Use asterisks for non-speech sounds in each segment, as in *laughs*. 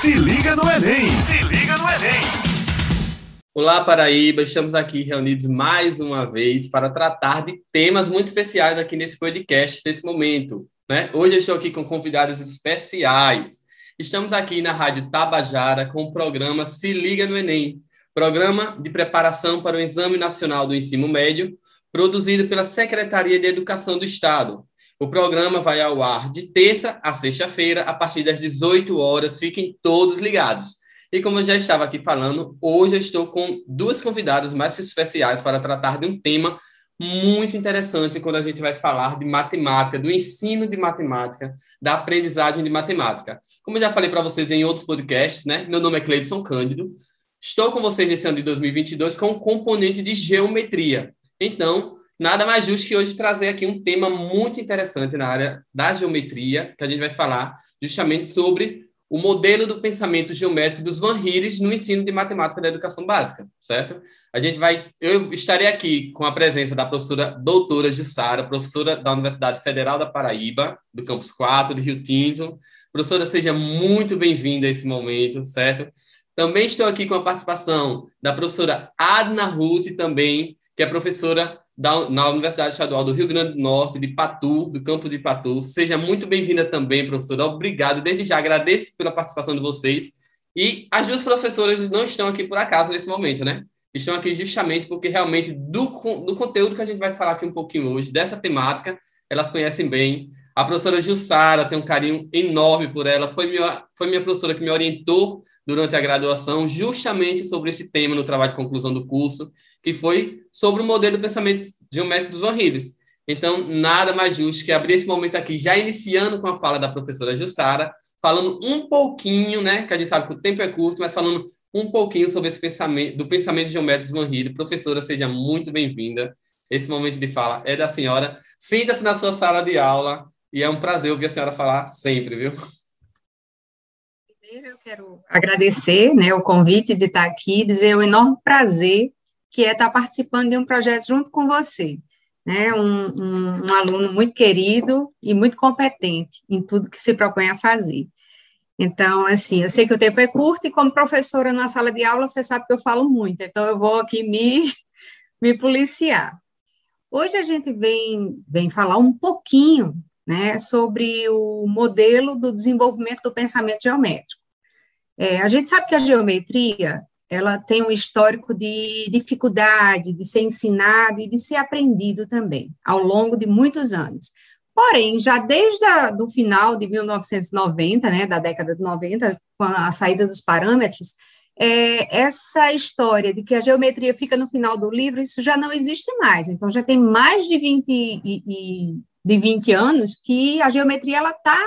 Se liga no Enem! Se liga no Enem! Olá, Paraíba! Estamos aqui reunidos mais uma vez para tratar de temas muito especiais aqui nesse podcast, nesse momento. Né? Hoje eu estou aqui com convidados especiais. Estamos aqui na Rádio Tabajara com o programa Se Liga no Enem, programa de preparação para o Exame Nacional do Ensino Médio, produzido pela Secretaria de Educação do Estado. O programa vai ao ar de terça a sexta-feira, a partir das 18 horas. Fiquem todos ligados. E como eu já estava aqui falando, hoje eu estou com duas convidadas mais especiais para tratar de um tema muito interessante quando a gente vai falar de matemática, do ensino de matemática, da aprendizagem de matemática. Como eu já falei para vocês em outros podcasts, né? Meu nome é Cleidson Cândido. Estou com vocês nesse ano de 2022 com o componente de geometria. Então, nada mais justo que hoje trazer aqui um tema muito interessante na área da geometria, que a gente vai falar justamente sobre o modelo do pensamento geométrico dos Van Heeres no ensino de matemática da educação básica, certo? A gente vai, eu estarei aqui com a presença da professora doutora Jussara, professora da Universidade Federal da Paraíba, do campus 4, de Rio Tinto. Professora, seja muito bem-vinda a esse momento, certo? Também estou aqui com a participação da professora Adna Ruth, também, que é professora da, na Universidade Estadual do Rio Grande do Norte, de Patu, do campo de Patu. Seja muito bem-vinda também, professora. Obrigado. Desde já agradeço pela participação de vocês. E as duas professoras não estão aqui por acaso nesse momento, né? Estão aqui justamente porque realmente do, do conteúdo que a gente vai falar aqui um pouquinho hoje, dessa temática, elas conhecem bem. A professora Jussara tem um carinho enorme por ela, foi minha, foi minha professora que me orientou durante a graduação, justamente sobre esse tema no trabalho de conclusão do curso, que foi sobre o modelo de pensamento geométrico dos horríveis. Então, nada mais justo que abrir esse momento aqui, já iniciando com a fala da professora Jussara, falando um pouquinho, né, que a gente sabe que o tempo é curto, mas falando um pouquinho sobre esse pensamento, do pensamento geométrico dos Van Professora, seja muito bem-vinda. Esse momento de fala é da senhora. Sinta-se na sua sala de aula e é um prazer ouvir a senhora falar sempre, viu? Primeiro, eu quero agradecer né, o convite de estar aqui, dizer o enorme prazer que é estar participando de um projeto junto com você. Né, um, um, um aluno muito querido e muito competente em tudo que se propõe a fazer. Então, assim, eu sei que o tempo é curto e como professora na sala de aula, você sabe que eu falo muito, então eu vou aqui me, *laughs* me policiar. Hoje a gente vem, vem falar um pouquinho né, sobre o modelo do desenvolvimento do pensamento geométrico. É, a gente sabe que a geometria ela tem um histórico de dificuldade de ser ensinado e de ser aprendido também, ao longo de muitos anos. Porém, já desde o final de 1990, né, da década de 90, com a saída dos parâmetros, é, essa história de que a geometria fica no final do livro, isso já não existe mais. Então, já tem mais de 20, e, e, de 20 anos que a geometria está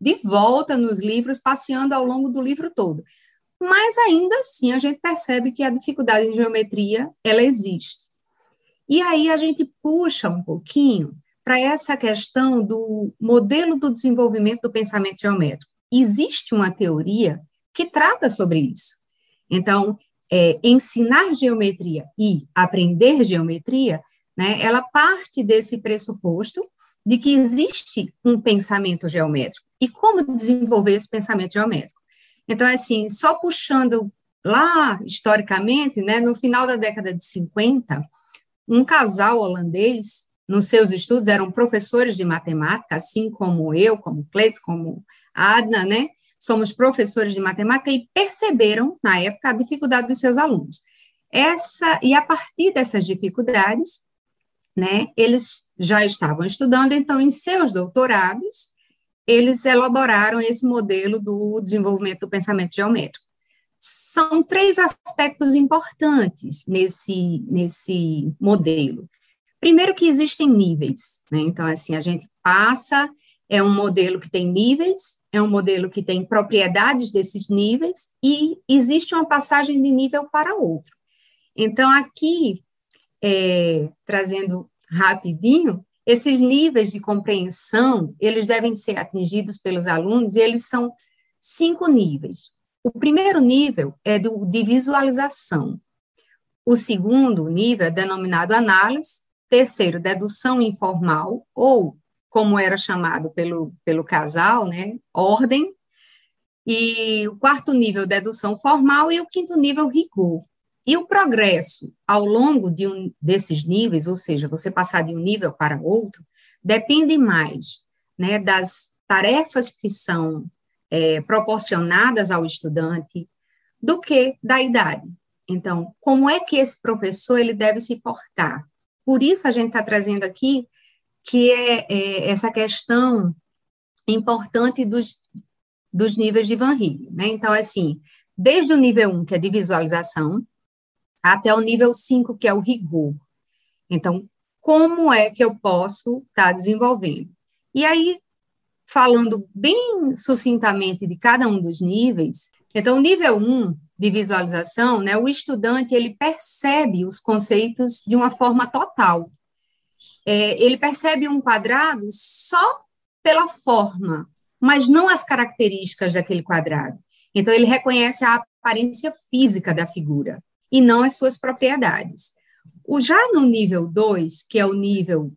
de volta nos livros, passeando ao longo do livro todo mas ainda assim a gente percebe que a dificuldade em geometria ela existe. E aí a gente puxa um pouquinho para essa questão do modelo do desenvolvimento do pensamento geométrico. Existe uma teoria que trata sobre isso. Então, é, ensinar geometria e aprender geometria, né, ela parte desse pressuposto de que existe um pensamento geométrico. E como desenvolver esse pensamento geométrico? Então, assim, só puxando lá historicamente, né, no final da década de 50, um casal holandês, nos seus estudos, eram professores de matemática, assim como eu, como Cleis, como Adna, né? Somos professores de matemática e perceberam, na época, a dificuldade dos seus alunos. Essa, e a partir dessas dificuldades, né, eles já estavam estudando, então, em seus doutorados, eles elaboraram esse modelo do desenvolvimento do pensamento geométrico. São três aspectos importantes nesse, nesse modelo. Primeiro que existem níveis, né? Então, assim, a gente passa, é um modelo que tem níveis, é um modelo que tem propriedades desses níveis, e existe uma passagem de nível para outro. Então, aqui, é, trazendo rapidinho, esses níveis de compreensão, eles devem ser atingidos pelos alunos, e eles são cinco níveis. O primeiro nível é do, de visualização. O segundo nível é denominado análise. Terceiro, dedução informal, ou, como era chamado pelo, pelo casal, né, ordem. e o quarto nível, dedução formal, e o quinto nível, rigor. E o progresso ao longo de um desses níveis, ou seja, você passar de um nível para outro, depende mais né, das tarefas que são é, proporcionadas ao estudante do que da idade. Então, como é que esse professor ele deve se portar? Por isso a gente está trazendo aqui que é, é, essa questão importante dos, dos níveis de Van Riel, né? Então, assim, desde o nível 1, que é de visualização, até o nível 5, que é o rigor. Então, como é que eu posso estar tá desenvolvendo? E aí, falando bem sucintamente de cada um dos níveis, então, nível 1 de visualização, né, o estudante, ele percebe os conceitos de uma forma total. É, ele percebe um quadrado só pela forma, mas não as características daquele quadrado. Então, ele reconhece a aparência física da figura e não as suas propriedades. O, já no nível 2, que é o nível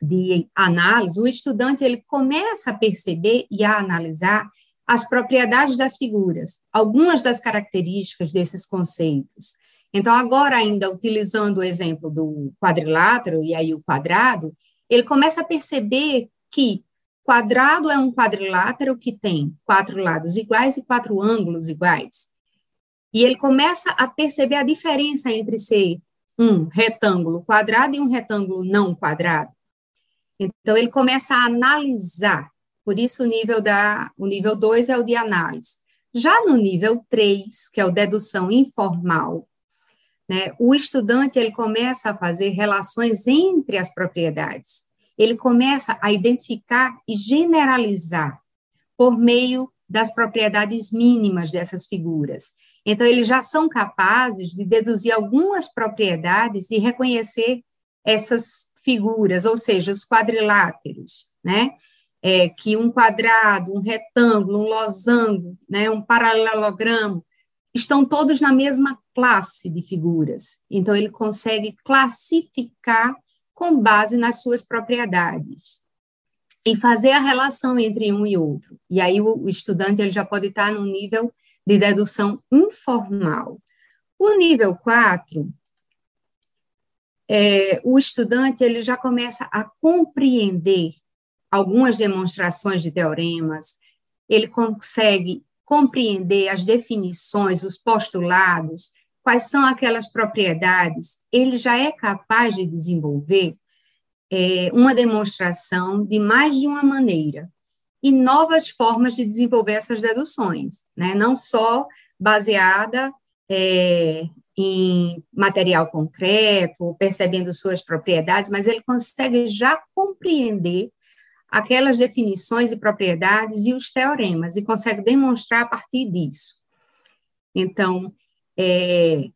de análise, o estudante ele começa a perceber e a analisar as propriedades das figuras, algumas das características desses conceitos. Então, agora, ainda utilizando o exemplo do quadrilátero e aí o quadrado, ele começa a perceber que quadrado é um quadrilátero que tem quatro lados iguais e quatro ângulos iguais. E ele começa a perceber a diferença entre ser um retângulo quadrado e um retângulo não quadrado. Então, ele começa a analisar. Por isso, o nível da, o nível 2 é o de análise. Já no nível 3, que é o dedução informal, né, o estudante ele começa a fazer relações entre as propriedades. Ele começa a identificar e generalizar por meio das propriedades mínimas dessas figuras. Então, eles já são capazes de deduzir algumas propriedades e reconhecer essas figuras, ou seja, os quadriláteros, né? É, que um quadrado, um retângulo, um losango, né, um paralelogramo, estão todos na mesma classe de figuras. Então, ele consegue classificar com base nas suas propriedades e fazer a relação entre um e outro. E aí o, estudante ele já pode estar no nível de dedução informal. O nível 4, é, o estudante ele já começa a compreender algumas demonstrações de teoremas, ele consegue compreender as definições, os postulados, quais são aquelas propriedades, ele já é capaz de desenvolver é, uma demonstração de mais de uma maneira e novas formas de desenvolver essas deduções, né? não só baseada é, em material concreto, percebendo suas propriedades, mas ele consegue já compreender aquelas definições e propriedades e os teoremas, e consegue demonstrar a partir disso. Então, é,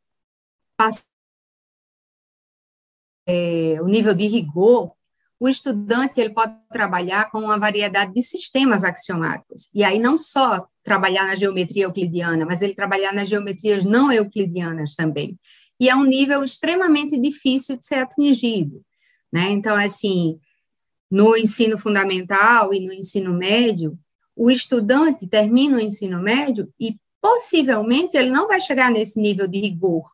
é, o nível de rigor o estudante ele pode trabalhar com uma variedade de sistemas axiomáticos. E aí não só trabalhar na geometria euclidiana, mas ele trabalhar nas geometrias não euclidianas também. E é um nível extremamente difícil de ser atingido. Né? Então, assim, no ensino fundamental e no ensino médio, o estudante termina o ensino médio e possivelmente ele não vai chegar nesse nível de rigor,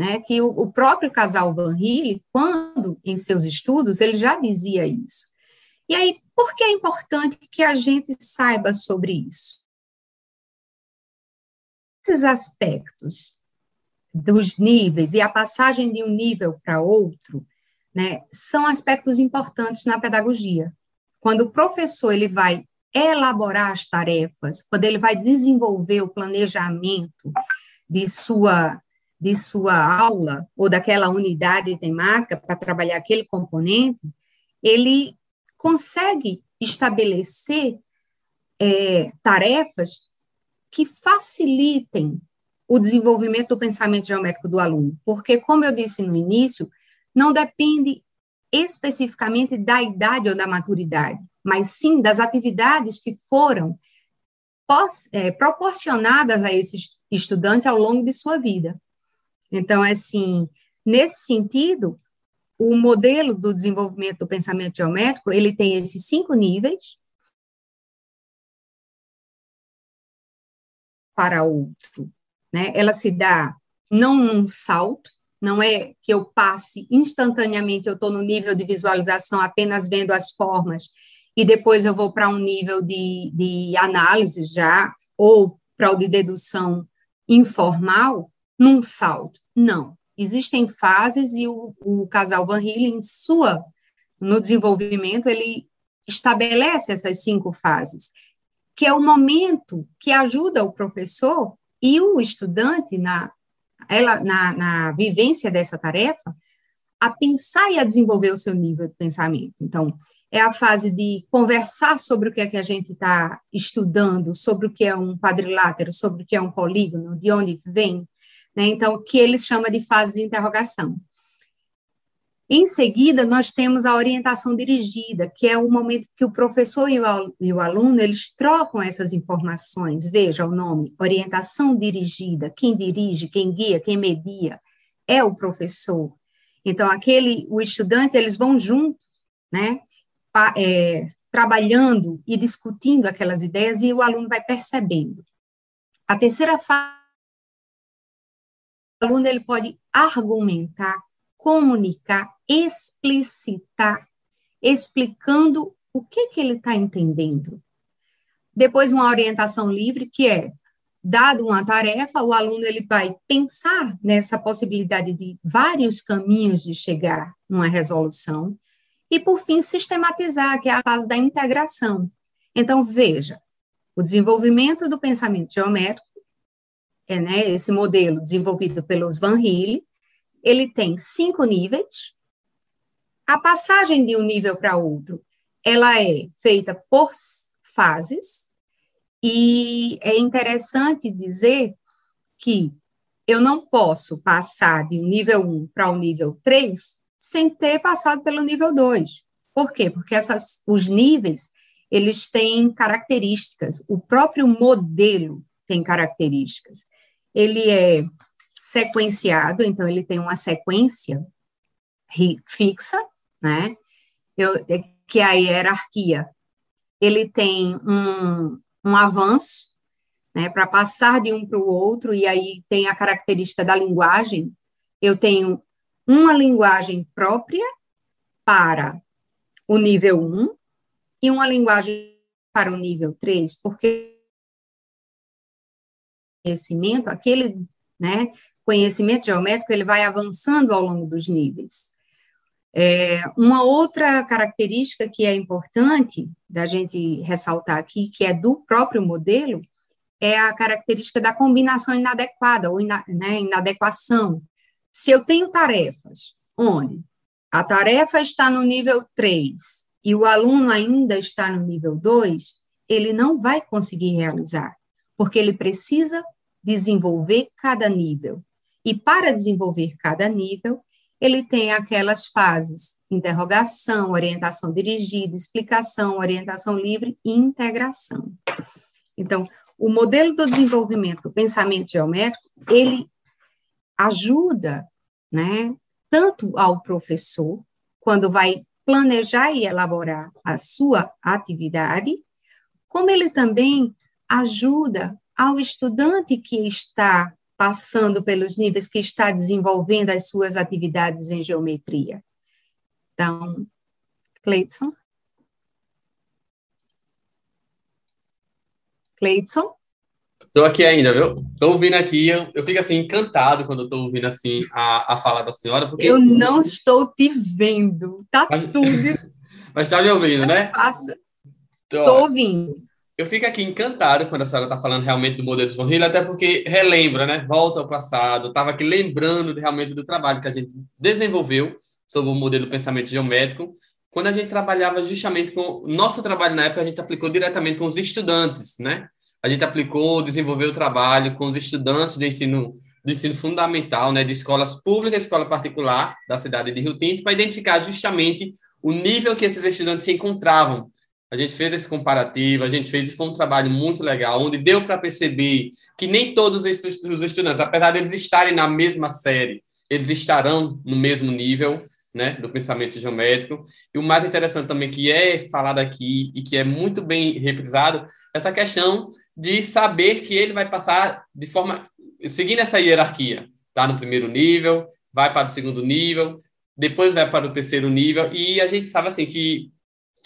né, que o, o próprio casal Van Hille, quando em seus estudos, ele já dizia isso. E aí, por que é importante que a gente saiba sobre isso? Esses aspectos dos níveis e a passagem de um nível para outro, né, são aspectos importantes na pedagogia. Quando o professor ele vai elaborar as tarefas, quando ele vai desenvolver o planejamento de sua de sua aula ou daquela unidade temática para trabalhar aquele componente, ele consegue estabelecer é, tarefas que facilitem o desenvolvimento do pensamento geométrico do aluno, porque, como eu disse no início, não depende especificamente da idade ou da maturidade, mas sim das atividades que foram é, proporcionadas a esse estudante ao longo de sua vida. Então, assim, nesse sentido, o modelo do desenvolvimento do pensamento geométrico, ele tem esses cinco níveis, para outro, né? Ela se dá não num salto, não é que eu passe instantaneamente, eu estou no nível de visualização apenas vendo as formas, e depois eu vou para um nível de, de análise já, ou para o de dedução informal, num salto. Não. Existem fases e o, o casal Van em sua, no desenvolvimento, ele estabelece essas cinco fases, que é o momento que ajuda o professor e o estudante na ela na, na vivência dessa tarefa, a pensar e a desenvolver o seu nível de pensamento. Então, é a fase de conversar sobre o que é que a gente está estudando, sobre o que é um quadrilátero, sobre o que é um polígono, de onde vem, né? Então, que eles chamam de fase de interrogação. Em seguida, nós temos a orientação dirigida, que é o momento que o professor e o, aluno, eles trocam essas informações. Veja o nome, orientação dirigida. Quem dirige, quem guia, quem media é o professor. Então, aquele, o estudante, eles vão juntos, né, é, trabalhando e discutindo aquelas ideias e o aluno vai percebendo. A terceira fase, aluno ele pode argumentar comunicar, explicitar, explicando o que, que ele está entendendo. Depois, uma orientação livre, que é, dado uma tarefa, o aluno ele vai pensar nessa possibilidade de vários caminhos de chegar numa resolução, e, por fim, sistematizar, que é a fase da integração. Então, veja, o desenvolvimento do pensamento geométrico, é, né, esse modelo desenvolvido pelos Van Hille, ele tem cinco níveis. A passagem de um nível para outro, ela é feita por fases, e é interessante dizer que eu não posso passar de um nível 1 para o um nível 3 sem ter passado pelo nível 2. Por quê? Porque essas, os níveis, eles têm características, o próprio modelo tem características. Ele é sequenciado, então ele tem uma sequência fixa, né? Eu, é, que é a hierarquia. Ele tem um, um avanço, né, para passar de um para o outro, e aí tem a característica da linguagem. Eu tenho uma linguagem própria para o nível 1 e uma linguagem para o nível 3, porque conhecimento, aquele né, conhecimento geométrico ele vai avançando ao longo dos níveis. É, uma outra característica que é importante da gente ressaltar aqui, que é do próprio modelo, é a característica da combinação inadequada ou ina, né, inadequação. Se eu tenho tarefas onde a tarefa está no nível 3 e o aluno ainda está no nível 2, ele não vai conseguir realizar, porque ele precisa desenvolver cada nível. E para desenvolver cada nível, ele tem aquelas fases: interrogação, orientação dirigida, explicação, orientação livre e integração. Então, o modelo do desenvolvimento do pensamento geométrico, ele ajuda, né, tanto ao professor, quando vai planejar e elaborar a sua atividade, como ele também ajuda ao estudante que está passando pelos níveis, que está desenvolvendo as suas atividades em geometria. Então, Cleiton? Cleiton? Estou aqui ainda, viu? Estou ouvindo aqui, eu, eu, fico assim encantado quando estou ouvindo assim a, a fala da senhora, porque eu não estou te vendo, tá mas, tudo. *laughs* mas está me ouvindo, né? Estou ouvindo. Eu fico aqui encantado quando a senhora está falando realmente do modelo de Von Hill, até porque relembra, né? Volta ao passado. Estava aqui lembrando realmente do trabalho que a gente desenvolveu sobre o modelo do pensamento geométrico, quando a gente trabalhava justamente com nosso trabalho na época, a gente aplicou diretamente com os estudantes, né? A gente aplicou, desenvolveu o trabalho com os estudantes do ensino do ensino fundamental, né, de escolas públicas, escola particular da cidade de Rio Tinto, para identificar justamente o nível que esses estudantes se encontravam a gente fez esse comparativo, a gente fez, foi um trabalho muito legal, onde deu para perceber que nem todos esses, os estudantes, apesar de eles estarem na mesma série, eles estarão no mesmo nível, né, do pensamento geométrico. E o mais interessante também que é falado aqui e que é muito bem reprisado, essa questão de saber que ele vai passar de forma seguindo essa hierarquia, tá no primeiro nível, vai para o segundo nível, depois vai para o terceiro nível e a gente sabe assim que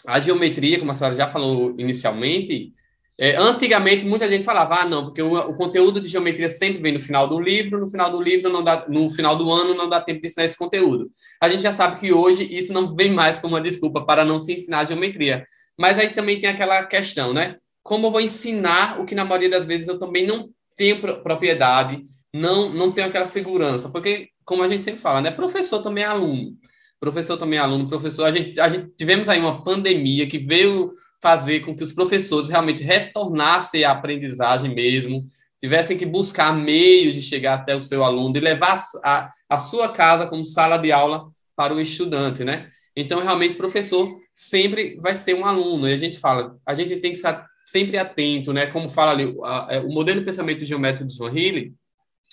a geometria, como a senhora já falou inicialmente, é, antigamente, muita gente falava, ah, não, porque o, o, conteúdo de geometria sempre vem no final do livro, no final do livro, não dá, no final do ano, não dá tempo de ensinar esse conteúdo. A gente já sabe que hoje isso não vem mais como uma desculpa para não se ensinar geometria. Mas aí também tem aquela questão, né? Como eu vou ensinar o que na maioria das vezes eu também não tenho propriedade, não, não tenho aquela segurança? Porque, como a gente sempre fala, né? Professor também é aluno. Professor também é aluno, professor. A gente, a gente tivemos aí uma pandemia que veio fazer com que os professores realmente retornassem à aprendizagem mesmo, tivessem que buscar meios de chegar até o seu aluno e levar a, a sua casa como sala de aula para o estudante, né? Então, realmente, o professor sempre vai ser um aluno. E a gente fala, a gente tem que estar sempre atento, né? Como fala ali, a, a, é, o modelo de pensamento geométrico do Swanhill,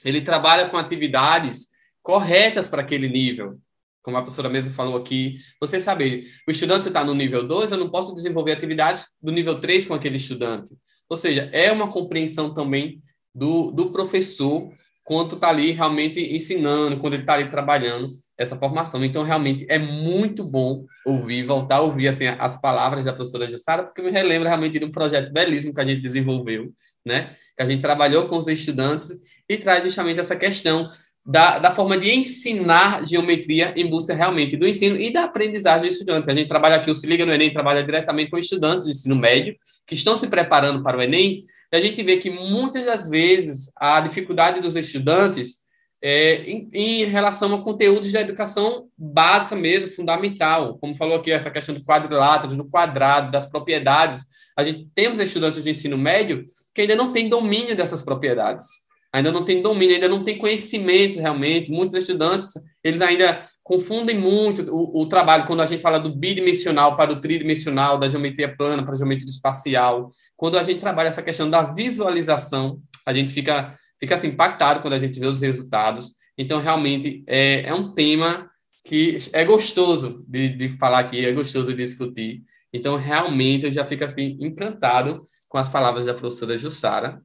ele trabalha com atividades corretas para aquele nível como a professora mesmo falou aqui, você saber, o estudante está no nível 2, eu não posso desenvolver atividades do nível 3 com aquele estudante. Ou seja, é uma compreensão também do, do professor quanto está ali realmente ensinando, quando ele está ali trabalhando essa formação. Então, realmente, é muito bom ouvir, voltar a ouvir assim, as palavras da professora Jussara, porque me relembra realmente de um projeto belíssimo que a gente desenvolveu, né? que a gente trabalhou com os estudantes e traz justamente essa questão da, da forma de ensinar geometria em busca realmente do ensino e da aprendizagem dos estudantes. A gente trabalha aqui, o Se Liga no Enem trabalha diretamente com estudantes do ensino médio que estão se preparando para o Enem, e a gente vê que muitas das vezes a dificuldade dos estudantes é, em, em, relação a conteúdos da educação básica mesmo, fundamental, como falou aqui, essa questão do quadrilátero, do quadrado, das propriedades. A gente temos estudantes de ensino médio que ainda não têm domínio dessas propriedades ainda não tem domínio, ainda não tem conhecimento realmente. Muitos estudantes, eles ainda confundem muito o, o, trabalho quando a gente fala do bidimensional para o tridimensional, da geometria plana para a geometria espacial. Quando a gente trabalha essa questão da visualização, a gente fica, fica assim, impactado quando a gente vê os resultados. Então, realmente, é, é um tema que é gostoso de, de falar aqui, é gostoso de discutir. Então, realmente, eu já fico assim, encantado com as palavras da professora Jussara,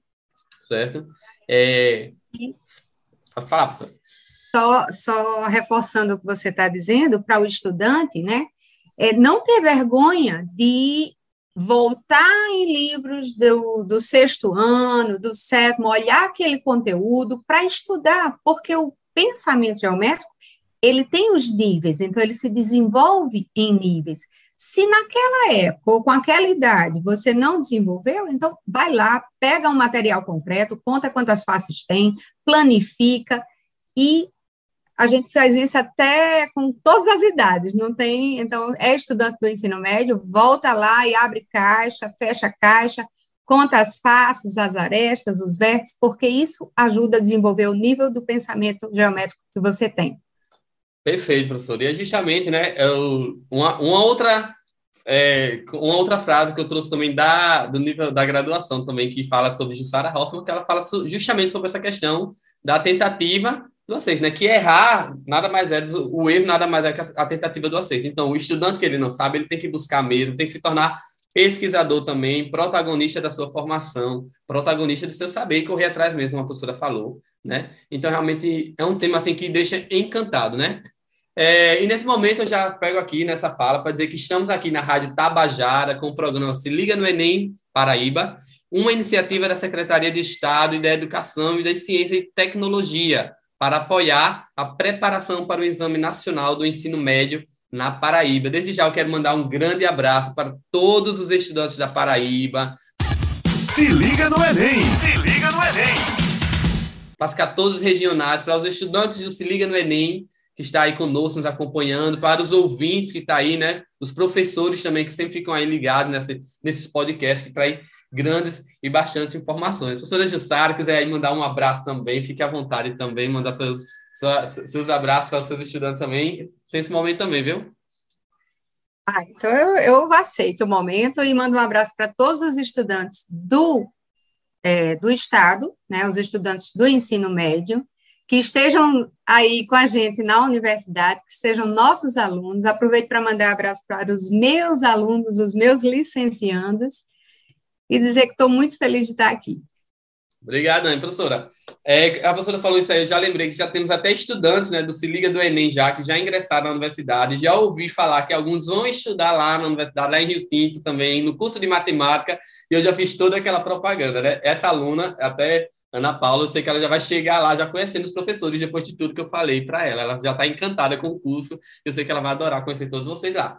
certo? É... Professor. Só, só reforçando o que você está dizendo, para o estudante, né? É não ter vergonha de voltar em livros do, do sexto ano, do sétimo, olhar aquele conteúdo para estudar, porque o pensamento geométrico ele tem os níveis, então ele se desenvolve em níveis. Se naquela época ou com aquela idade você não desenvolveu, então vai lá, pega um material concreto, conta quantas faces tem, planifica e a gente faz isso até com todas as idades, não tem, então é estudante do ensino médio, volta lá e abre caixa, fecha caixa, conta as faces, as arestas, os vértices, porque isso ajuda a desenvolver o nível do pensamento geométrico que você tem. Perfeito, professor. E é justamente, né, eu, uma, uma, outra é, uma outra frase que eu trouxe também da, do nível da graduação também, que fala sobre Jussara Hoffman, que ela fala justamente sobre essa questão da tentativa do aceito, né? Que errar nada mais é, o erro nada mais é que a tentativa do aceito. Então, o estudante que ele não sabe, ele tem que buscar mesmo, tem que se tornar pesquisador também, protagonista da sua formação, protagonista do seu saber e correr atrás mesmo, como a professora falou, né? Então, realmente, é um tema, assim, que deixa encantado, né? É, e nesse momento eu já pego aqui nessa fala para dizer que estamos aqui na Rádio Tabajara com o programa Se Liga no Enem Paraíba, uma iniciativa da Secretaria de Estado e da Educação e da Ciência e Tecnologia para apoiar a preparação para o Exame Nacional do Ensino Médio na Paraíba. Desde já eu quero mandar um grande abraço para todos os estudantes da Paraíba. Se liga no Enem! Se liga no Enem! Para as 14 regionais, para os estudantes do Se Liga no Enem, que está aí conosco, nos acompanhando, para os ouvintes que está aí, né? Os professores também que sempre ficam aí ligados nesse, nesses podcasts que trazem grandes e bastantes informações. Professora Jussara, quiser aí mandar um abraço também, fique à vontade também, mandar seus, seus abraços para os seus estudantes também. Tem esse momento também, viu? Ah, então eu, eu aceito o momento e mando um abraço para todos os estudantes do, é, do Estado, né, os estudantes do ensino médio, que estejam aí com a gente na universidade, que sejam nossos alunos. Aproveito para mandar um abraço para os meus alunos, os meus licenciandos. e dizer que estou muito feliz de estar aqui. Obrigado, professora. É, a professora falou isso aí, eu já lembrei que já temos até estudantes né, do Se Liga do Enem já, que já ingressaram na universidade, já ouvi falar que alguns vão estudar lá na universidade, lá em Rio Tinto também, no curso de matemática, e eu já fiz toda aquela propaganda, né? Essa aluna, até Ana Paula, eu sei que ela já vai chegar lá, já conhecendo os professores, depois de tudo que eu falei para ela. Ela já está encantada com o curso, eu sei que ela vai adorar conhecer todos vocês lá.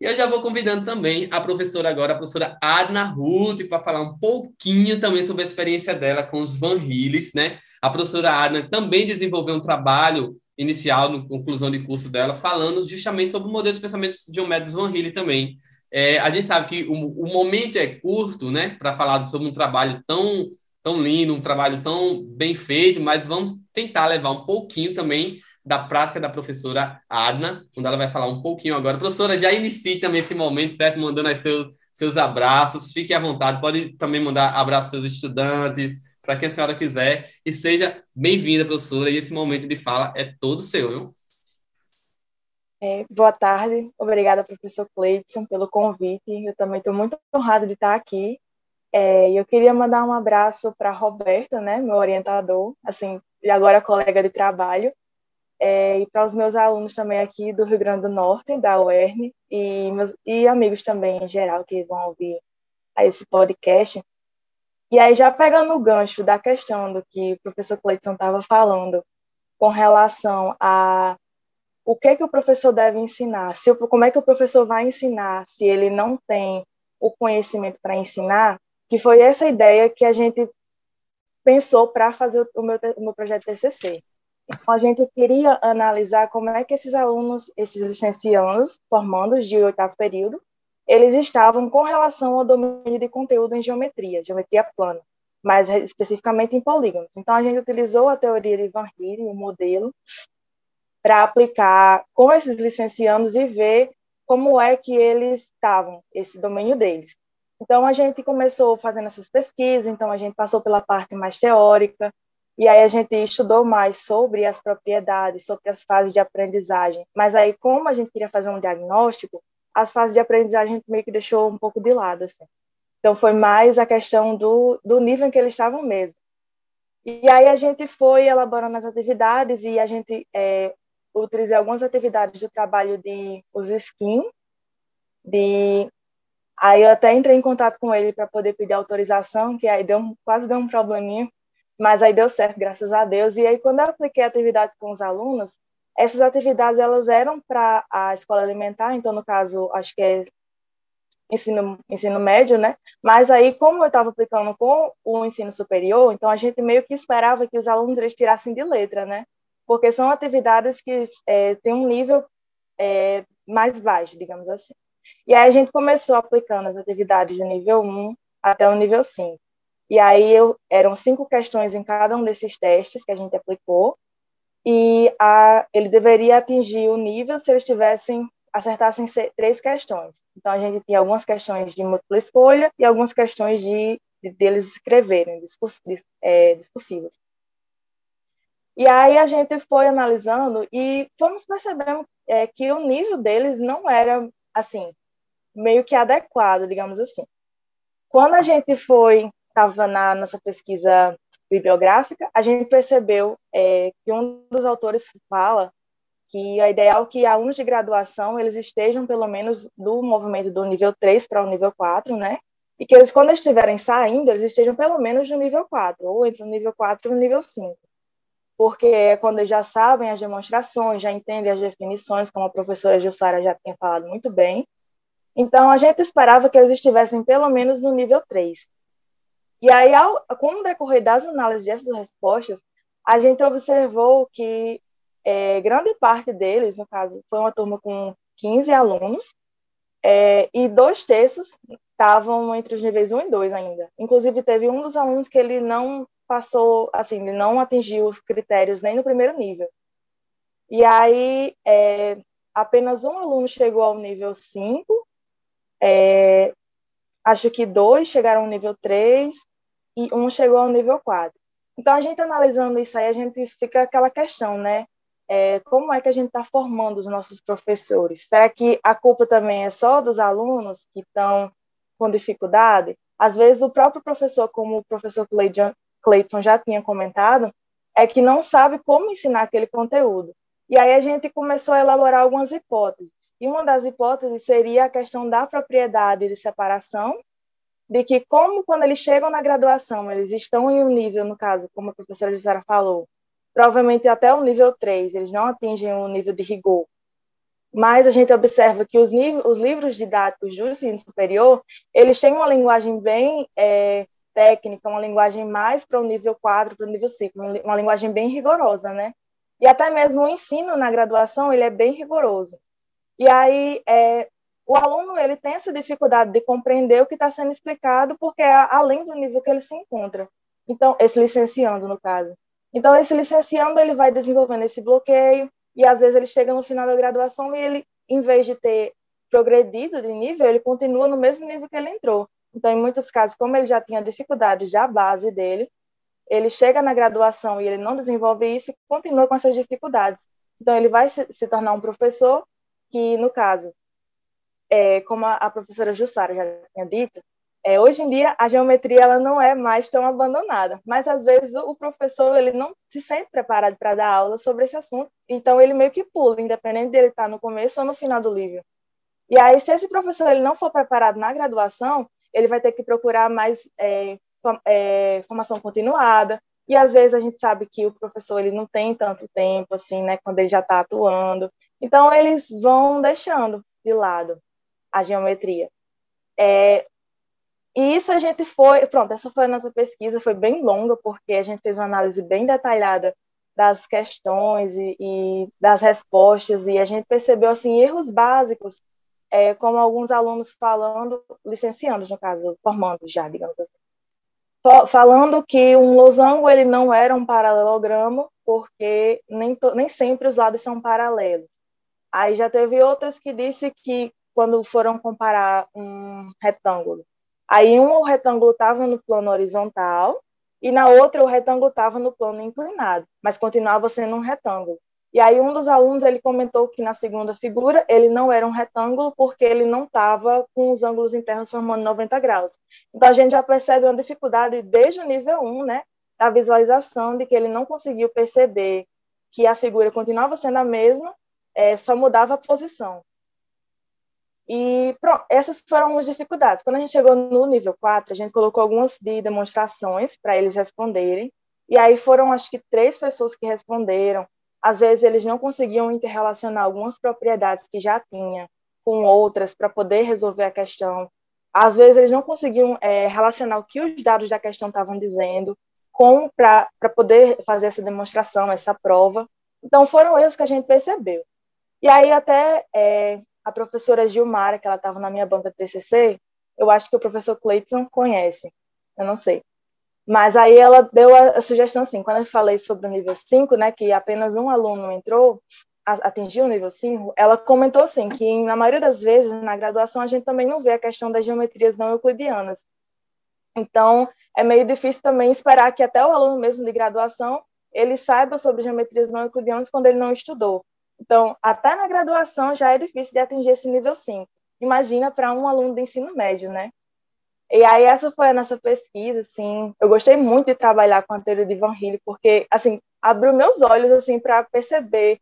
E eu já vou convidando também a professora agora, a professora Adna Ruth, para falar um pouquinho também sobre a experiência dela com os Van Hilles, né? A professora Adna também desenvolveu um trabalho inicial, no conclusão de curso dela, falando justamente sobre o modelo de pensamento de Diomedes Van Hille também. É, a gente sabe que o, o momento é curto, né, para falar sobre um trabalho tão, tão lindo, um trabalho tão bem feito, mas vamos tentar levar um pouquinho também da prática da professora Adna, onde ela vai falar um pouquinho agora. Professora, já inicie também esse momento, certo? Mandando aí seus, seus abraços, fique à vontade, pode também mandar abraços aos seus estudantes, para quem a senhora quiser, e seja bem-vinda, professora, e esse momento de fala é todo seu, viu? É, boa tarde, obrigada, professor Cleiton, pelo convite. Eu também estou muito honrada de estar aqui. É, eu queria mandar um abraço para Roberta, né, meu orientador, assim, e agora colega de trabalho, é, e para os meus alunos também aqui do Rio Grande do Norte, da UERN, e, meus, e amigos também em geral que vão ouvir esse podcast. E aí, já pegando o gancho da questão do que o professor Cleiton estava falando, com relação a o que, que o professor deve ensinar, se, como é que o professor vai ensinar se ele não tem o conhecimento para ensinar, que foi essa ideia que a gente pensou para fazer o meu, o meu projeto TCC. Então, a gente queria analisar como é que esses alunos, esses licenciados, formandos de oitavo período, eles estavam com relação ao domínio de conteúdo em geometria, geometria plana, mais especificamente em polígonos. Então, a gente utilizou a teoria de Van Heeren, o modelo, para aplicar com esses licenciados e ver como é que eles estavam, esse domínio deles. Então, a gente começou fazendo essas pesquisas, então a gente passou pela parte mais teórica, e aí a gente estudou mais sobre as propriedades, sobre as fases de aprendizagem. Mas aí, como a gente queria fazer um diagnóstico, as fases de aprendizagem a gente meio que deixou um pouco de lado, assim. Então, foi mais a questão do, do nível em que eles estavam mesmo. E aí a gente foi elaborando as atividades e a gente é, utilizei algumas atividades do trabalho de os skin, de aí eu até entrei em contato com ele para poder pedir autorização, que aí deu quase deu um probleminha, mas aí deu certo, graças a Deus. E aí, quando eu apliquei a atividade com os alunos, essas atividades elas eram para a escola alimentar, então, no caso, acho que é ensino, ensino médio, né? Mas aí, como eu estava aplicando com o ensino superior, então a gente meio que esperava que os alunos eles tirassem de letra, né? Porque são atividades que é, têm um nível é, mais baixo, digamos assim. E aí a gente começou aplicando as atividades do nível 1 até o nível 5. E aí eu, eram cinco questões em cada um desses testes que a gente aplicou, e a, ele deveria atingir o nível se eles tivessem acertassem três questões. Então a gente tinha algumas questões de múltipla escolha e algumas questões de, de deles escreverem discurs, é, discursivas. E aí a gente foi analisando e fomos percebendo é, que o nível deles não era assim meio que adequado, digamos assim. Quando a gente foi estava na nossa pesquisa bibliográfica, a gente percebeu é, que um dos autores fala que a ideal é que alunos de graduação eles estejam pelo menos do movimento do nível 3 para o nível 4, né? E que eles, quando estiverem saindo, eles estejam pelo menos no nível 4, ou entre o nível 4 e o nível 5. Porque é quando eles já sabem as demonstrações, já entendem as definições, como a professora Jussara já tinha falado muito bem. Então, a gente esperava que eles estivessem pelo menos no nível 3. E aí, ao, com o decorrer das análises dessas respostas, a gente observou que é, grande parte deles, no caso, foi uma turma com 15 alunos, é, e dois terços estavam entre os níveis 1 e 2 ainda. Inclusive, teve um dos alunos que ele não passou, assim, ele não atingiu os critérios nem no primeiro nível. E aí, é, apenas um aluno chegou ao nível 5, é, acho que dois chegaram ao nível 3, e um chegou ao nível 4. Então, a gente analisando isso aí, a gente fica aquela questão, né? É, como é que a gente está formando os nossos professores? Será que a culpa também é só dos alunos que estão com dificuldade? às vezes o próprio professor, como o professor Cleiton já tinha comentado, é que não sabe como ensinar aquele conteúdo. E aí a gente começou a elaborar algumas hipóteses. E uma das hipóteses seria a questão da propriedade de separação, de que como quando eles chegam na graduação, eles estão em um nível, no caso, como a professora Gisara falou, provavelmente até o nível 3, eles não atingem um nível de rigor. Mas a gente observa que os, os livros didáticos do ensino superior, eles têm uma linguagem bem é, técnica, uma linguagem mais para o nível 4, para o nível 5, uma linguagem bem rigorosa, né? E até mesmo o ensino na graduação, ele é bem rigoroso. E aí, é, o aluno, ele tem essa dificuldade de compreender o que está sendo explicado, porque é além do nível que ele se encontra. Então, esse licenciando, no caso. Então, esse licenciando, ele vai desenvolvendo esse bloqueio, e às vezes ele chega no final da graduação e ele, em vez de ter progredido de nível, ele continua no mesmo nível que ele entrou. Então, em muitos casos, como ele já tinha dificuldade já base dele, ele chega na graduação e ele não desenvolve isso e continua com essas dificuldades. Então, ele vai se, se tornar um professor que, no caso, é, como a, a, professora Jussara já tinha dito, é, hoje em dia a geometria ela não é mais tão abandonada, mas às vezes o, o professor ele não se sente preparado para dar aula sobre esse assunto, então ele meio que pula, independente dele estar no começo ou no final do livro. E aí, se esse professor ele não for preparado na graduação, ele vai ter que procurar mais é, é, formação continuada, e às vezes a gente sabe que o professor ele não tem tanto tempo assim, né, quando ele já está atuando. Então eles vão deixando de lado a geometria. É, e isso a gente foi, pronto, essa foi a nossa pesquisa, foi bem longa porque a gente fez uma análise bem detalhada das questões e, e das respostas e a gente percebeu assim erros básicos é, como alguns alunos falando, licenciando, no caso, formando já, digamos assim, falando que um losango ele não era um paralelogramo, porque nem, nem sempre os lados são paralelos. Aí já teve outras que disse que quando foram comparar um retângulo, aí um retângulo estava no plano horizontal e na outra o retângulo estava no plano inclinado, mas continuava sendo um retângulo. E aí um dos alunos ele comentou que na segunda figura ele não era um retângulo porque ele não estava com os ângulos internos formando 90 graus. Então a gente já percebe uma dificuldade desde o nível 1, né, da visualização de que ele não conseguiu perceber que a figura continuava sendo a mesma, é, só mudava a posição. E pronto, essas foram as dificuldades. Quando a gente chegou no nível 4, a gente colocou algumas de demonstrações para eles responderem. E aí foram, acho que, três pessoas que responderam às vezes eles não conseguiam interrelacionar algumas propriedades que já tinha com outras para poder resolver a questão. Às vezes eles não conseguiam é, relacionar o que os dados da questão estavam dizendo com para poder fazer essa demonstração, essa prova. Então foram erros que a gente percebeu. E aí até é, a professora Gilmara, que ela estava na minha banca TCC, eu acho que o professor Cleiton conhece, eu não sei. Mas aí ela deu a, a, sugestão assim, quando eu falei sobre o nível 5, né, que apenas um aluno entrou, atingiu o nível 5, ela comentou assim, que na maioria das vezes na graduação a gente também não vê a questão das geometrias não euclidianas. Então, é meio difícil também esperar que até o aluno mesmo de graduação ele saiba sobre geometrias não euclidianas quando ele não estudou. Então, até na graduação já é difícil de atingir esse nível 5. Imagina para um aluno de ensino médio, né? E aí essa foi a nossa pesquisa, assim, eu gostei muito de trabalhar com a teoria de Van Hille, porque, assim, abriu meus olhos, assim, para perceber,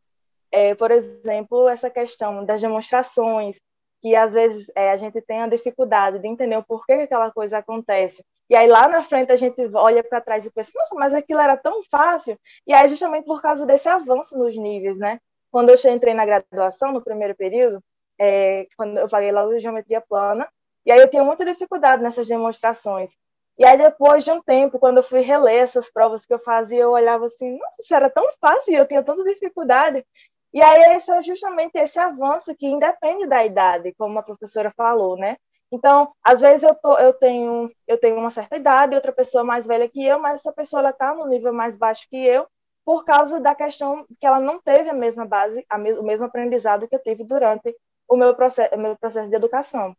é, por exemplo, essa questão das demonstrações, que às vezes é, a gente tem a dificuldade de entender o porquê que aquela coisa acontece. E aí lá na frente a gente olha para trás e pensa, nossa, mas aquilo era tão fácil. E aí justamente por causa desse avanço nos níveis, né? Quando eu entrei na graduação, no primeiro período, é, quando eu paguei de geometria plana, e aí eu tinha muita dificuldade nessas demonstrações. E aí depois de um tempo, quando eu fui reler essas provas que eu fazia, eu olhava assim, nossa, isso era tão fácil, eu tinha tanta dificuldade. E aí esse é justamente esse avanço que independe da idade, como a professora falou, né? Então, às vezes eu, tô, eu, tenho, eu tenho uma certa idade, outra pessoa mais velha que eu, mas essa pessoa está no nível mais baixo que eu, por causa da questão que ela não teve a mesma base, a o mesmo aprendizado que eu tive durante o meu processo, o meu processo de educação.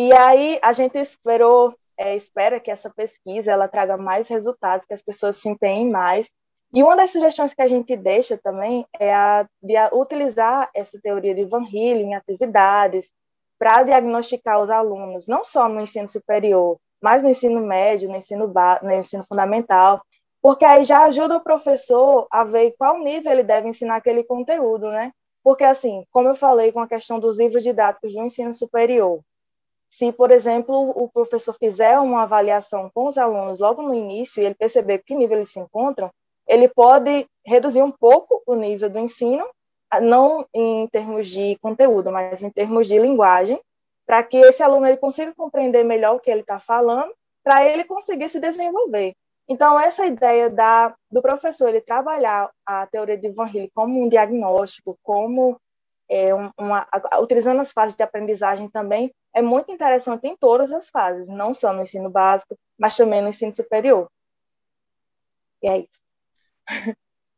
E aí a gente esperou, é, espera que essa pesquisa ela traga mais resultados, que as pessoas se empenhem mais. E uma das sugestões que a gente deixa também é a de utilizar essa teoria de Van Hille em atividades, para diagnosticar os alunos, não só no ensino superior, mas no ensino médio, no ensino, no ensino fundamental, porque aí já ajuda o professor a ver qual nível ele deve ensinar aquele conteúdo, né? Porque, assim, como eu falei com a questão dos livros didáticos do ensino superior, se, por exemplo, o professor fizer uma avaliação com os alunos logo no início e ele perceber que nível eles se encontram, ele pode reduzir um pouco o nível do ensino, não em termos de conteúdo, mas em termos de linguagem, para que esse aluno ele consiga compreender melhor o que ele está falando, para ele conseguir se desenvolver. Então, essa ideia da, do professor ele trabalhar a teoria de Van Hill como um diagnóstico, como é, uma, utilizando as fases de aprendizagem também, é muito interessante em todas as fases, não só no ensino básico, mas também no ensino superior. E é isso.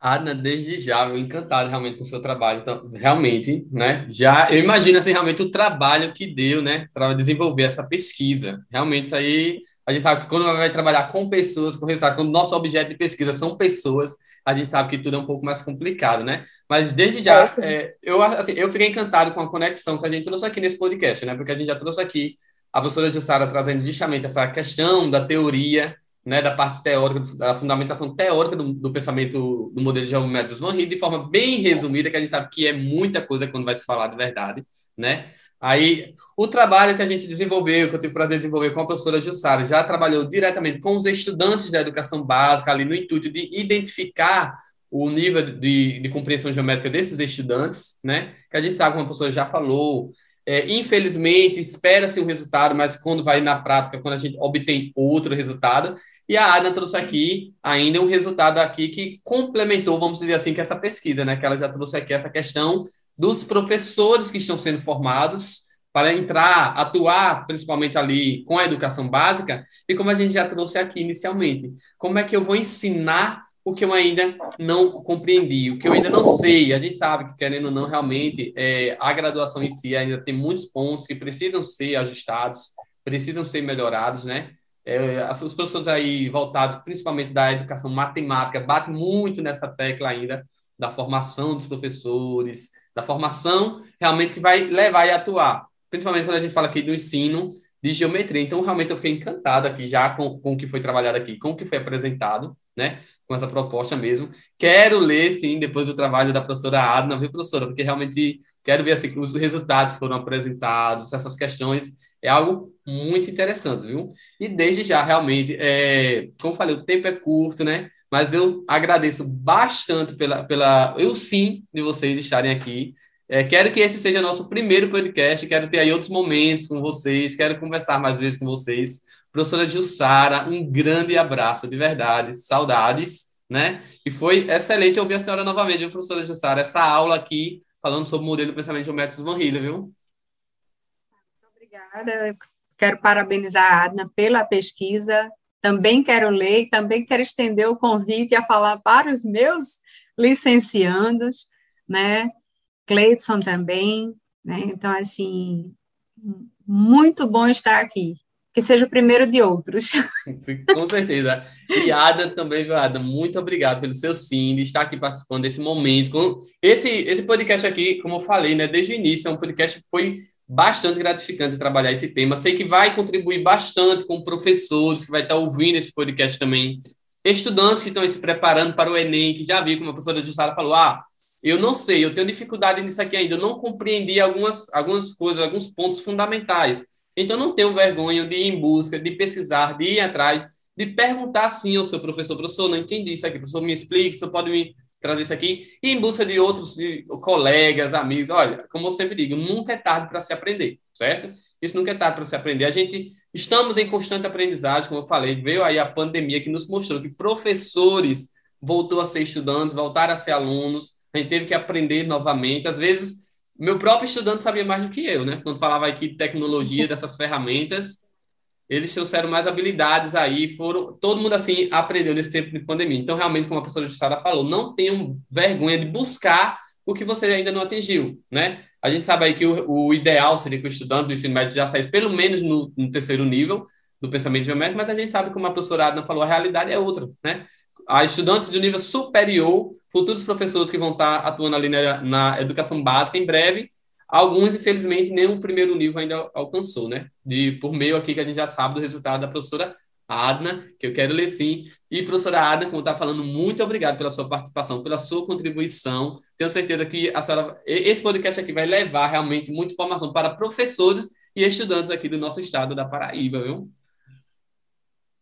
Ana, desde já, eu encantado realmente com o seu trabalho. Então, realmente, né? Já eu imagino assim realmente o trabalho que deu, né, para desenvolver essa pesquisa. Realmente isso aí a gente sabe que quando vai trabalhar com pessoas, com resultado, quando o nosso objeto de pesquisa são pessoas, a gente sabe que tudo é um pouco mais complicado, né? Mas desde já, é, é, eu, assim, eu fiquei encantado com a conexão que a gente trouxe aqui nesse podcast, né? Porque a gente já trouxe aqui a professora Jussara trazendo justamente essa questão da teoria, né, da parte teórica, da fundamentação teórica do, do pensamento do modelo geométrico dos Van de forma bem resumida, que a gente sabe que é muita coisa quando vai se falar de verdade, né? Aí, o trabalho que a gente desenvolveu, que eu tive o prazer de desenvolver com a professora Jussara, já trabalhou diretamente com os estudantes da educação básica, ali no intuito de identificar o nível de, de compreensão geométrica desses estudantes, né? Que a gente sabe, como a professora já falou, é, infelizmente, espera-se um resultado, mas quando vai na prática, quando a gente obtém outro resultado, e a Ana trouxe aqui ainda um resultado aqui que complementou, vamos dizer assim, que essa pesquisa, né? Que ela já trouxe aqui essa questão dos professores que estão sendo formados para entrar, atuar principalmente ali com a educação básica, e como a gente já trouxe aqui inicialmente, como é que eu vou ensinar o que eu ainda não compreendi, o que eu ainda não sei. A gente sabe que, querendo ou não, realmente, é, a graduação em si ainda tem muitos pontos que precisam ser ajustados, precisam ser melhorados, né? É, os professores aí voltados principalmente da educação matemática batem muito nessa tecla ainda da formação dos professores, da formação realmente que vai levar e atuar. Principalmente quando a gente fala aqui do ensino de geometria. Então, realmente, eu fiquei encantado aqui já com, com o que foi trabalhado aqui, com o que foi apresentado, né? Com essa proposta mesmo. Quero ler, sim, depois do trabalho da professora Adna, viu, professora? Porque realmente quero ver assim, os resultados que foram apresentados, essas questões. É algo muito interessante, viu? E desde já, realmente, é, como falei, o tempo é curto, né? Mas eu agradeço bastante pela, pela eu sim de vocês estarem aqui. É, quero que esse seja nosso primeiro podcast. Quero ter aí outros momentos com vocês. Quero conversar mais vezes com vocês. Professora Jussara, um grande abraço, de verdade. Saudades, né? E foi excelente ouvir a senhora novamente, viu, professora Jussara? Essa aula aqui, falando sobre o modelo de pensamento geométrico Van Hille, viu? Muito obrigada. Quero parabenizar a Adna pela pesquisa também quero ler, também quero estender o convite a falar para os meus licenciandos, né? Cleidson também, né? Então, assim, muito bom estar aqui. Que seja o primeiro de outros. *laughs* Com certeza. E Ada também, viu, Ada? Muito obrigado pelo seu sim, de estar aqui participando desse momento. Esse, esse podcast aqui, como eu falei, né, desde o início, é um podcast que foi bastante gratificante trabalhar esse tema. Sei que vai contribuir bastante com professores que vai estar ouvindo esse podcast também, estudantes que estão se preparando para o Enem, que já vi, como a professora Jussara falou, ah, eu não sei, eu tenho dificuldade nisso aqui ainda, eu não compreendi algumas, algumas coisas, alguns pontos fundamentais. Então, não tenho vergonha de ir em busca, de pesquisar, de ir atrás, de perguntar sim ao seu professor, professor, não entendi isso aqui, professor, me explique, você pode me trazer isso aqui, e em busca de outros de colegas, amigos. Olha, como eu sempre digo, nunca é tarde para se aprender, certo? Isso nunca é tarde para se aprender. A gente estamos em constante aprendizagem, como eu falei, veio aí a pandemia que nos mostrou que professores voltou a ser estudantes, voltaram a ser alunos, a gente teve que aprender novamente. Às vezes, meu próprio estudante sabia mais do que eu, né? Quando falava aqui de tecnologia, dessas ferramentas, eles trouxeram mais habilidades aí, foram, todo mundo assim aprendeu nesse tempo de pandemia. Então, realmente, como a professora Jussara falou, não tenham vergonha de buscar o que você ainda não atingiu, né? A gente sabe aí que o, o ideal seria que o estudante do ensino médio já saísse pelo menos no, no, terceiro nível do pensamento geométrico, mas a gente sabe, como a professora Adna falou, a realidade é outra, né? Há estudantes de nível superior, futuros professores que vão estar atuando ali na, na educação básica em breve, Alguns, infelizmente, nem o primeiro nível ainda alcançou, né? De, por meio aqui que a gente já sabe do resultado da professora Adna, que eu quero ler sim. E, professora Adna, como está falando, muito obrigado pela sua participação, pela sua contribuição. Tenho certeza que a senhora, esse podcast aqui vai levar realmente muita informação para professores e estudantes aqui do nosso estado da Paraíba, viu?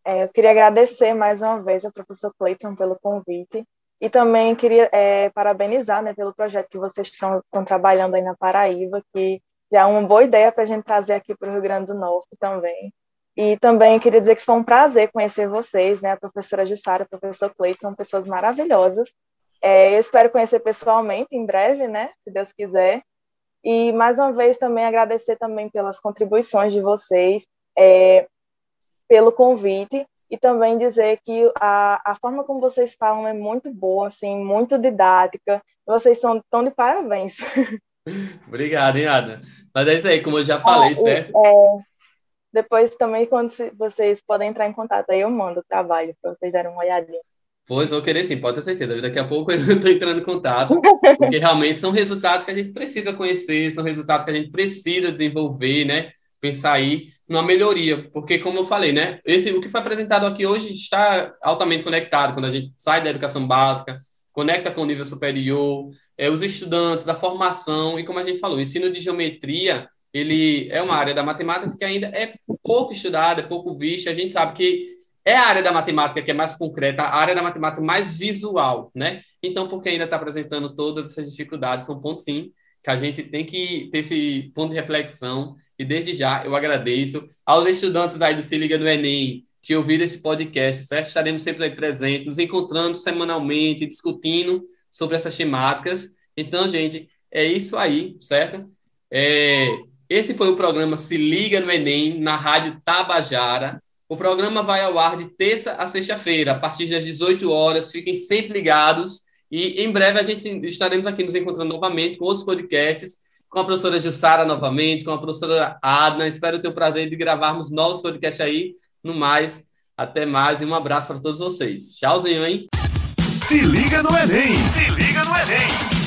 É, eu queria agradecer mais uma vez ao professor Cleiton pelo convite e também queria é, parabenizar né, pelo projeto que vocês estão, estão trabalhando aí na Paraíba, que já é uma boa ideia para a gente trazer aqui para o Rio Grande do Norte também. E também queria dizer que foi um prazer conhecer vocês, né? A professora Jussara, o professor Cleiton, são pessoas maravilhosas. É, eu espero conhecer pessoalmente em breve, né? Se Deus quiser. E mais uma vez também agradecer também pelas contribuições de vocês, é, pelo convite e também dizer que a, a forma como vocês falam é muito boa, assim, muito didática. Vocês são tão de parabéns. *laughs* Obrigado, hein? Mas é isso aí, como eu já falei, ah, certo? É, depois também, quando vocês podem entrar em contato, aí eu mando o trabalho para vocês darem uma olhadinha. Pois, vou querer sim, pode ter certeza. Daqui a pouco *laughs* eu estou entrando em contato, *laughs* porque realmente são resultados que a gente precisa conhecer, são resultados que a gente precisa desenvolver, né? Pensar aí numa melhoria, porque como eu falei, né? Esse, o que foi apresentado aqui hoje está altamente conectado quando a gente sai da educação básica, conecta com o nível superior, é, os estudantes, a formação, e como a gente falou, o ensino de geometria ele é uma área da matemática que ainda é pouco estudada, pouco vista. A gente sabe que é a área da matemática que é mais concreta, a área da matemática mais visual, né? Então, porque ainda está apresentando todas essas dificuldades, são pontos sim que a gente tem que ter esse ponto de reflexão. E desde já eu agradeço aos estudantes aí do Se Liga no Enem que ouviram esse podcast, certo? Estaremos sempre aí presentes, nos encontrando semanalmente, discutindo sobre essas temáticas. Então, gente, é isso aí, certo? É, esse foi o programa Se Liga no Enem, na Rádio Tabajara. O programa vai ao ar de terça a sexta-feira, a partir das 18 horas. Fiquem sempre ligados. E em breve a gente estaremos aqui nos encontrando novamente com os podcasts, com a professora Jussara novamente, com a professora Adna. Espero ter o prazer de gravarmos novos podcasts aí. No mais, até mais e um abraço para todos vocês. Tchauzinho, hein? Se liga no Enem! Se liga no Enem!